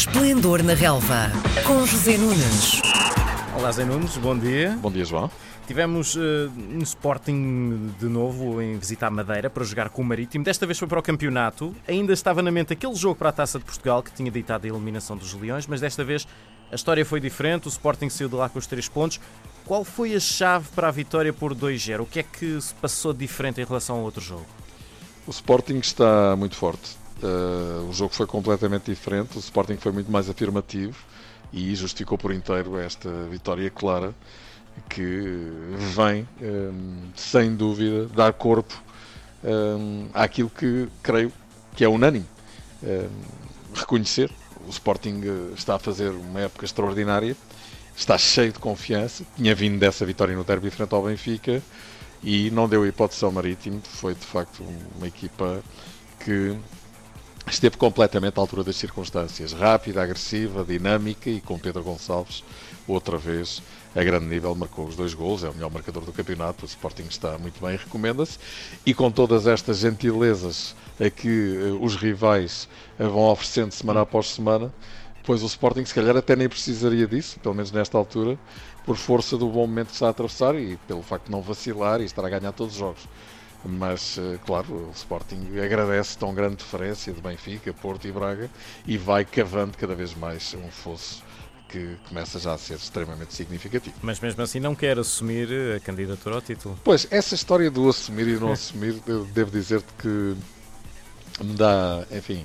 Esplendor na Relva, com José Nunes. Olá, Zé Nunes, bom dia. Bom dia, João. Tivemos uh, um Sporting de novo em visitar Madeira para jogar com o Marítimo. Desta vez foi para o campeonato. Ainda estava na mente aquele jogo para a Taça de Portugal que tinha ditado a eliminação dos Leões, mas desta vez a história foi diferente. O Sporting saiu de lá com os três pontos. Qual foi a chave para a vitória por 2-0? O que é que se passou diferente em relação ao outro jogo? O Sporting está muito forte. Uh, o jogo foi completamente diferente. O Sporting foi muito mais afirmativo e justificou por inteiro esta vitória clara que vem, um, sem dúvida, dar corpo um, àquilo que creio que é unânime. Um, reconhecer, o Sporting eh, está a fazer uma época extraordinária, está cheio de confiança, tinha vindo dessa vitória no derby frente ao Benfica e não deu hipótese ao Marítimo, foi de facto uma equipa que esteve completamente à altura das circunstâncias, rápida, agressiva, dinâmica e com Pedro Gonçalves, outra vez, a grande nível, marcou os dois gols, é o melhor marcador do campeonato, o Sporting está muito bem, recomenda-se, e com todas estas gentilezas a que uh, os rivais uh, vão oferecendo semana após semana, pois o Sporting se calhar até nem precisaria disso, pelo menos nesta altura, por força do bom momento que está a atravessar e pelo facto de não vacilar e estar a ganhar todos os jogos. Mas, uh, claro, o Sporting agradece tão grande diferença de Benfica, Porto e Braga e vai cavando cada vez mais um fosso que começa já a ser extremamente significativo. Mas mesmo assim não quer assumir a candidatura ao título. Pois, essa história do assumir e não assumir, devo dizer-te que me dá, enfim,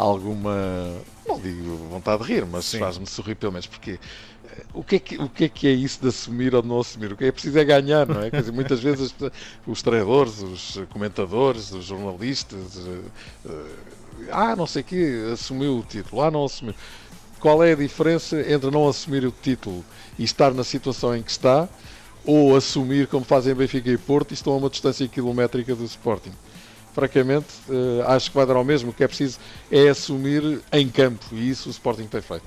alguma, não digo vontade de rir, mas faz-me sorrir pelo menos, porque eh, o que, é que, o que é que é isso de assumir ou de não assumir? O que é preciso é ganhar, não é? Quer dizer, muitas vezes os treinadores, os comentadores, os jornalistas, uh, uh, ah, não sei o quê, assumiu o título, ah, não assumiu qual é a diferença entre não assumir o título e estar na situação em que está, ou assumir, como fazem Benfica e Porto, e estão a uma distância quilométrica do Sporting? Francamente, uh, acho que vai dar ao mesmo. O que é preciso é assumir em campo, e isso o Sporting tem feito.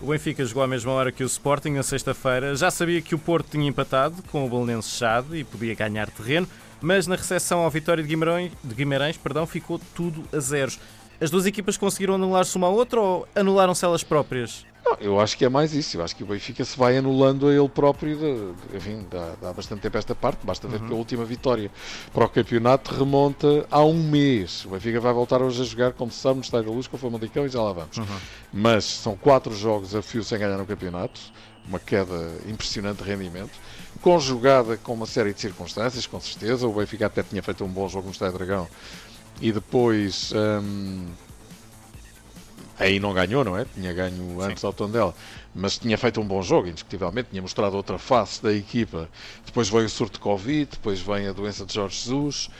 O Benfica jogou à mesma hora que o Sporting na sexta-feira. Já sabia que o Porto tinha empatado com o Belenenses Chade e podia ganhar terreno, mas na recepção ao Vitória de Guimarães, de Guimarães perdão, ficou tudo a zeros. As duas equipas conseguiram anular-se uma à outra ou anularam-se elas próprias? Não, eu acho que é mais isso. Eu acho que o Benfica se vai anulando a ele próprio. De, enfim, dá, dá, bastante tempo esta parte. Basta ver uhum. que a última vitória para o campeonato remonta a um mês. O Benfica vai voltar hoje a jogar, como se sabe, no Estádio da Luz com o Famalicão e já lá vamos. Uhum. Mas são quatro jogos a fio sem ganhar no campeonato. Uma queda impressionante de rendimento. Conjugada com uma série de circunstâncias, com certeza. O Benfica até tinha feito um bom jogo no Estádio Dragão e depois hum, aí não ganhou, não é? Tinha ganho antes Sim. ao Tondela, mas tinha feito um bom jogo, indiscutivelmente, tinha mostrado outra face da equipa. Depois veio o surto de Covid, depois vem a doença de Jorge Jesus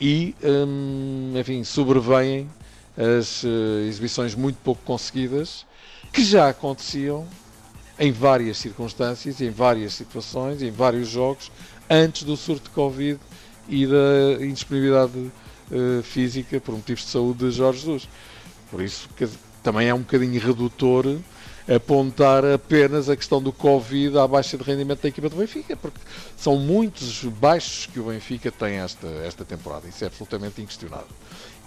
e, hum, enfim, sobrevêm as uh, exibições muito pouco conseguidas que já aconteciam em várias circunstâncias, em várias situações, em vários jogos, antes do surto de Covid e da indisponibilidade uh, física por motivos de saúde de Jorge Jesus. Por isso também é um bocadinho redutor apontar apenas a questão do Covid à baixa de rendimento da equipa do Benfica, porque são muitos baixos que o Benfica tem esta, esta temporada, isso é absolutamente inquestionável.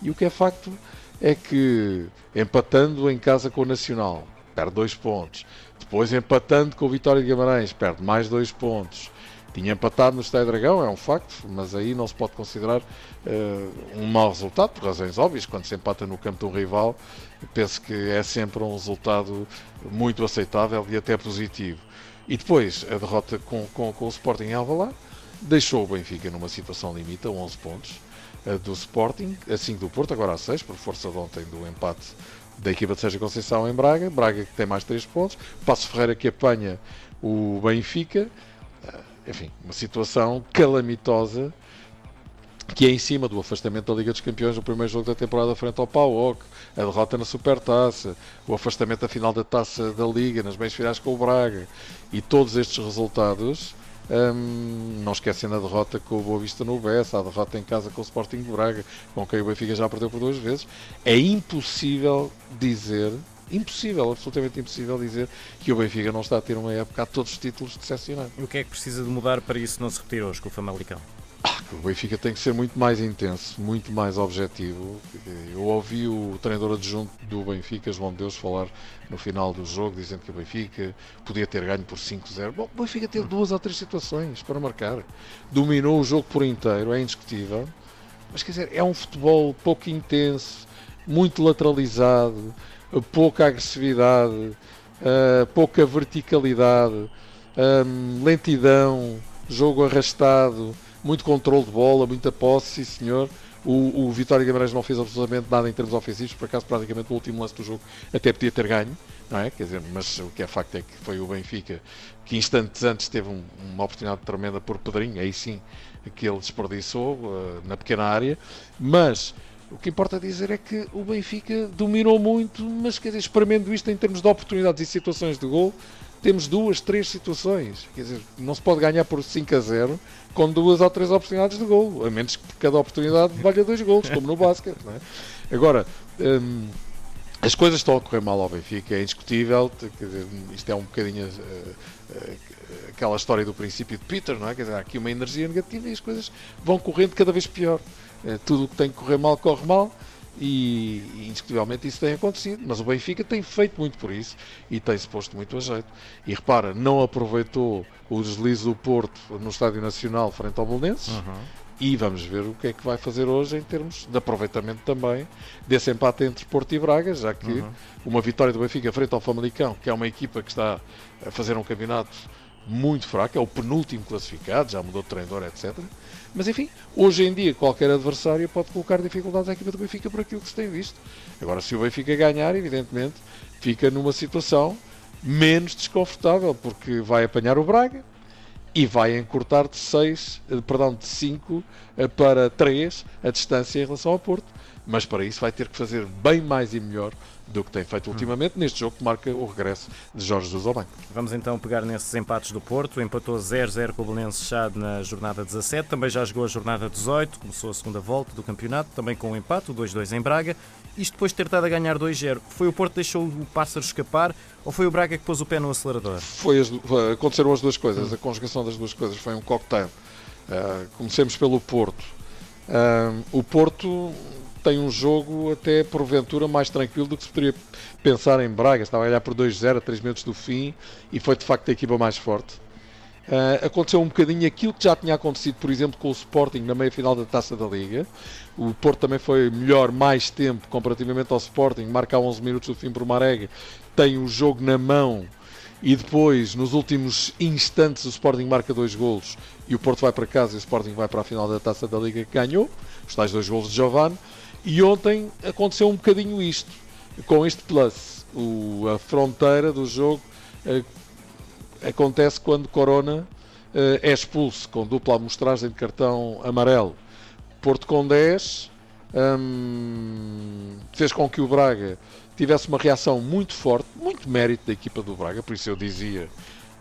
E o que é facto é que empatando em casa com o Nacional, perde dois pontos, depois empatando com o Vitória de Guimarães, perde mais dois pontos, tinha empatado no Estádio Dragão, é um facto, mas aí não se pode considerar uh, um mau resultado, por razões óbvias. Quando se empata no campo de um rival, penso que é sempre um resultado muito aceitável e até positivo. E depois, a derrota com, com, com o Sporting em Alvalade deixou o Benfica numa situação limite a 11 pontos uh, do Sporting, assim do Porto, agora a 6, por força de ontem do empate da equipa de Sérgio Conceição em Braga. Braga que tem mais 3 pontos. Passo Ferreira que apanha o Benfica enfim, uma situação calamitosa que é em cima do afastamento da Liga dos Campeões no primeiro jogo da temporada frente ao PAOK, a derrota na Supertaça, o afastamento da final da Taça da Liga nas meias finais com o Braga e todos estes resultados, hum, não esquecendo a derrota com o Boa Vista no Bessa, a derrota em casa com o Sporting de Braga, com quem o Benfica já perdeu por duas vezes, é impossível dizer impossível, absolutamente impossível dizer que o Benfica não está a ter uma época a todos os títulos decepcionante. E o que é que precisa de mudar para isso não se repetir hoje com o Famalicão? Ah, o Benfica tem que ser muito mais intenso, muito mais objetivo. Eu ouvi o treinador adjunto do Benfica, João Deus, falar no final do jogo, dizendo que o Benfica podia ter ganho por 5-0. Bom, o Benfica teve duas ou três situações para marcar. Dominou o jogo por inteiro, é indiscutível. Mas quer dizer, é um futebol pouco intenso, muito lateralizado, pouca agressividade, uh, pouca verticalidade, um, lentidão, jogo arrastado muito controle de bola, muita posse, sim senhor. O, o Vitória Guimarães não fez absolutamente nada em termos ofensivos, por acaso praticamente no último lance do jogo até podia ter ganho, não é? Quer dizer, mas o que é facto é que foi o Benfica que instantes antes teve um, uma oportunidade tremenda por Pedrinho, aí sim que ele desperdiçou uh, na pequena área, mas o que importa dizer é que o Benfica dominou muito, mas quer dizer, experimento isto em termos de oportunidades e situações de gol, temos duas, três situações. Quer dizer, não se pode ganhar por 5 a 0 com duas ou três oportunidades de gol, a menos que cada oportunidade valha dois gols, como no basquete. É? Agora, hum, as coisas estão a correr mal ao Benfica, é indiscutível. Dizer, isto é um bocadinho uh, uh, aquela história do princípio de Peter, não é? Quer dizer, há aqui uma energia negativa e as coisas vão correndo cada vez pior. Uh, tudo o que tem que correr mal, corre mal e, indiscutivelmente isso tem acontecido, mas o Benfica tem feito muito por isso e tem-se posto muito a jeito. E repara, não aproveitou o deslize do Porto no Estádio Nacional frente ao Bolonenses uhum. e vamos ver o que é que vai fazer hoje em termos de aproveitamento também desse empate entre Porto e Braga, já que uhum. uma vitória do Benfica frente ao Famalicão, que é uma equipa que está a fazer um campeonato muito fraco, é o penúltimo classificado, já mudou de treinador, etc mas enfim, hoje em dia qualquer adversário pode colocar dificuldades à equipa do Benfica por aquilo que se tem visto. Agora, se o Benfica ganhar, evidentemente, fica numa situação menos desconfortável, porque vai apanhar o Braga e vai encurtar de 6, eh, perdão, de 5 eh, para 3 a distância em relação ao Porto. Mas para isso vai ter que fazer bem mais e melhor do que tem feito ultimamente hum. neste jogo que marca o regresso de Jorge Jesus ao banco. Vamos então pegar nesses empates do Porto. Empatou 0-0 com o Belenense Chade na jornada 17, também já jogou a jornada 18, começou a segunda volta do campeonato, também com um empate, o 2-2 em Braga. Isto depois de ter estado a ganhar 2-0. Foi o Porto que deixou o pássaro escapar ou foi o Braga que pôs o pé no acelerador? Foi as, aconteceram as duas coisas, hum. a conjugação das duas coisas foi um cocktail. Uh, comecemos pelo Porto. Uh, o Porto tem um jogo até porventura mais tranquilo do que se poderia pensar em Braga. Estava a olhar por 2-0 a 3 minutos do fim e foi de facto a equipa mais forte. Uh, aconteceu um bocadinho aquilo que já tinha acontecido, por exemplo, com o Sporting na meia-final da Taça da Liga. O Porto também foi melhor mais tempo comparativamente ao Sporting, marca a 11 minutos do fim por Marega, tem o jogo na mão e depois, nos últimos instantes, o Sporting marca dois golos e o Porto vai para casa e o Sporting vai para a final da Taça da Liga que ganhou, os tais dois golos de Giovanni. E ontem aconteceu um bocadinho isto, com este plus. O, a fronteira do jogo uh, acontece quando Corona uh, é expulso, com dupla amostragem de cartão amarelo. Porto com 10 um, fez com que o Braga tivesse uma reação muito forte, muito mérito da equipa do Braga, por isso eu dizia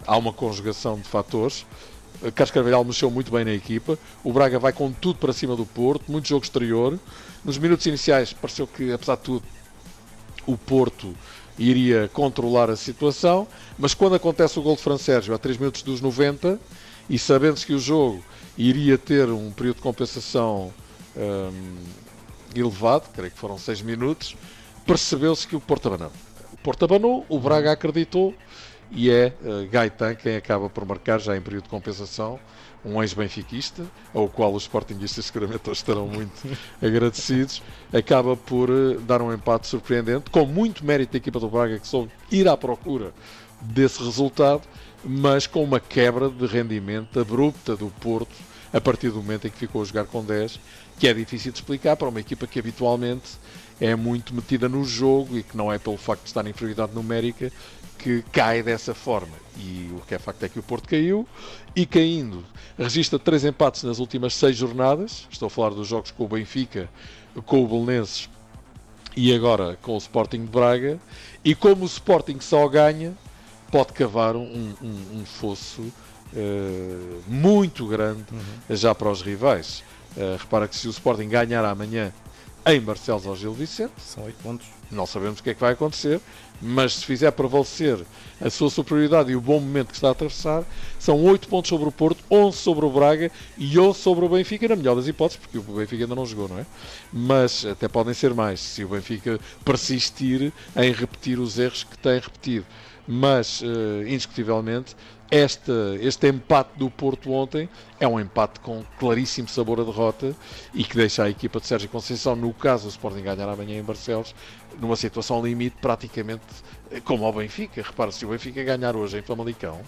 há uma conjugação de fatores. Carlos Carvalhal mexeu muito bem na equipa. O Braga vai com tudo para cima do Porto, muito jogo exterior. Nos minutos iniciais pareceu que, apesar de tudo, o Porto iria controlar a situação, mas quando acontece o gol de Fran Sérgio a 3 minutos dos 90 e sabendo-se que o jogo iria ter um período de compensação hum, elevado, creio que foram 6 minutos, percebeu-se que o Porto abanou. O Porto abanou, o Braga acreditou e é uh, Gaetan quem acaba por marcar já em período de compensação um ex-benfiquista, ao qual os sportinguistas seguramente estarão muito agradecidos, acaba por uh, dar um empate surpreendente, com muito mérito da equipa do Braga que soube ir à procura desse resultado, mas com uma quebra de rendimento abrupta do Porto a partir do momento em que ficou a jogar com 10, que é difícil de explicar para uma equipa que habitualmente é muito metida no jogo e que não é pelo facto de estar em inferioridade numérica que cai dessa forma. E o que é facto é que o Porto caiu e caindo registra três empates nas últimas seis jornadas. Estou a falar dos jogos com o Benfica, com o Belenenses e agora com o Sporting de Braga. E como o Sporting só ganha, pode cavar um, um, um fosso uh, muito grande uhum. já para os rivais. Uh, repara que se o Sporting ganhar amanhã em Barcelos ao Gil Vicente. São 8 pontos. Não sabemos o que é que vai acontecer, mas se fizer prevalecer a sua superioridade e o bom momento que está a atravessar, são 8 pontos sobre o Porto, 11 sobre o Braga e 11 sobre o Benfica, na melhor das hipóteses, porque o Benfica ainda não jogou, não é? Mas até podem ser mais, se o Benfica persistir em repetir os erros que tem repetido. Mas, uh, indiscutivelmente, este, este empate do Porto ontem é um empate com claríssimo sabor a derrota e que deixa a equipa de Sérgio Conceição, no caso o Sporting ganhar amanhã em Barcelos, numa situação limite praticamente eh, como ao Benfica. Repara, se o Benfica ganhar hoje em Famalicão,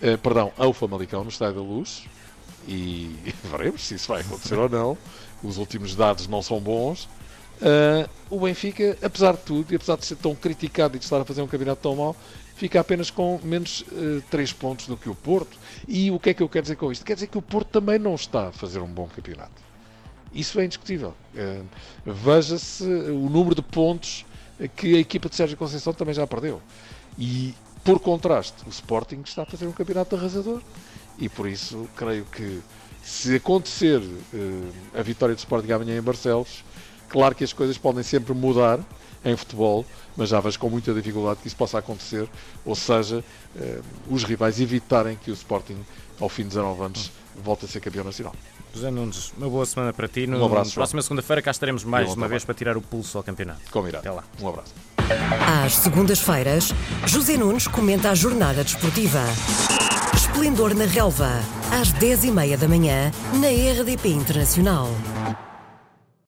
eh, perdão, ao Famalicão, no Estádio da Luz, e veremos se isso vai acontecer ou não, os últimos dados não são bons. Uh, o Benfica, apesar de tudo, e apesar de ser tão criticado e de estar a fazer um campeonato tão mau, fica apenas com menos uh, eh, 3 pontos do que o Porto. E o que é que eu quero dizer com isto? Quer dizer que o Porto também não está a fazer um bom campeonato. Isso é indiscutível. Uh, Veja-se o número de pontos que a equipa de Sérgio Conceição também já perdeu. E, por contraste, o Sporting está a fazer um campeonato arrasador. E por isso, creio que se acontecer uh, a vitória do Sporting amanhã em Barcelos, claro que as coisas podem sempre mudar em futebol, mas já vejo com muita dificuldade que isso possa acontecer, ou seja, eh, os rivais evitarem que o Sporting, ao fim de 19 anos, volte a ser campeão nacional. José Nunes, uma boa semana para ti. No, um abraço. Próxima segunda-feira cá estaremos mais uma trabalho. vez para tirar o pulso ao campeonato. Combinado. Até lá. Um abraço. Às segundas-feiras, José Nunes comenta a jornada desportiva. Esplendor na Relva, às 10h30 da manhã, na RDP Internacional.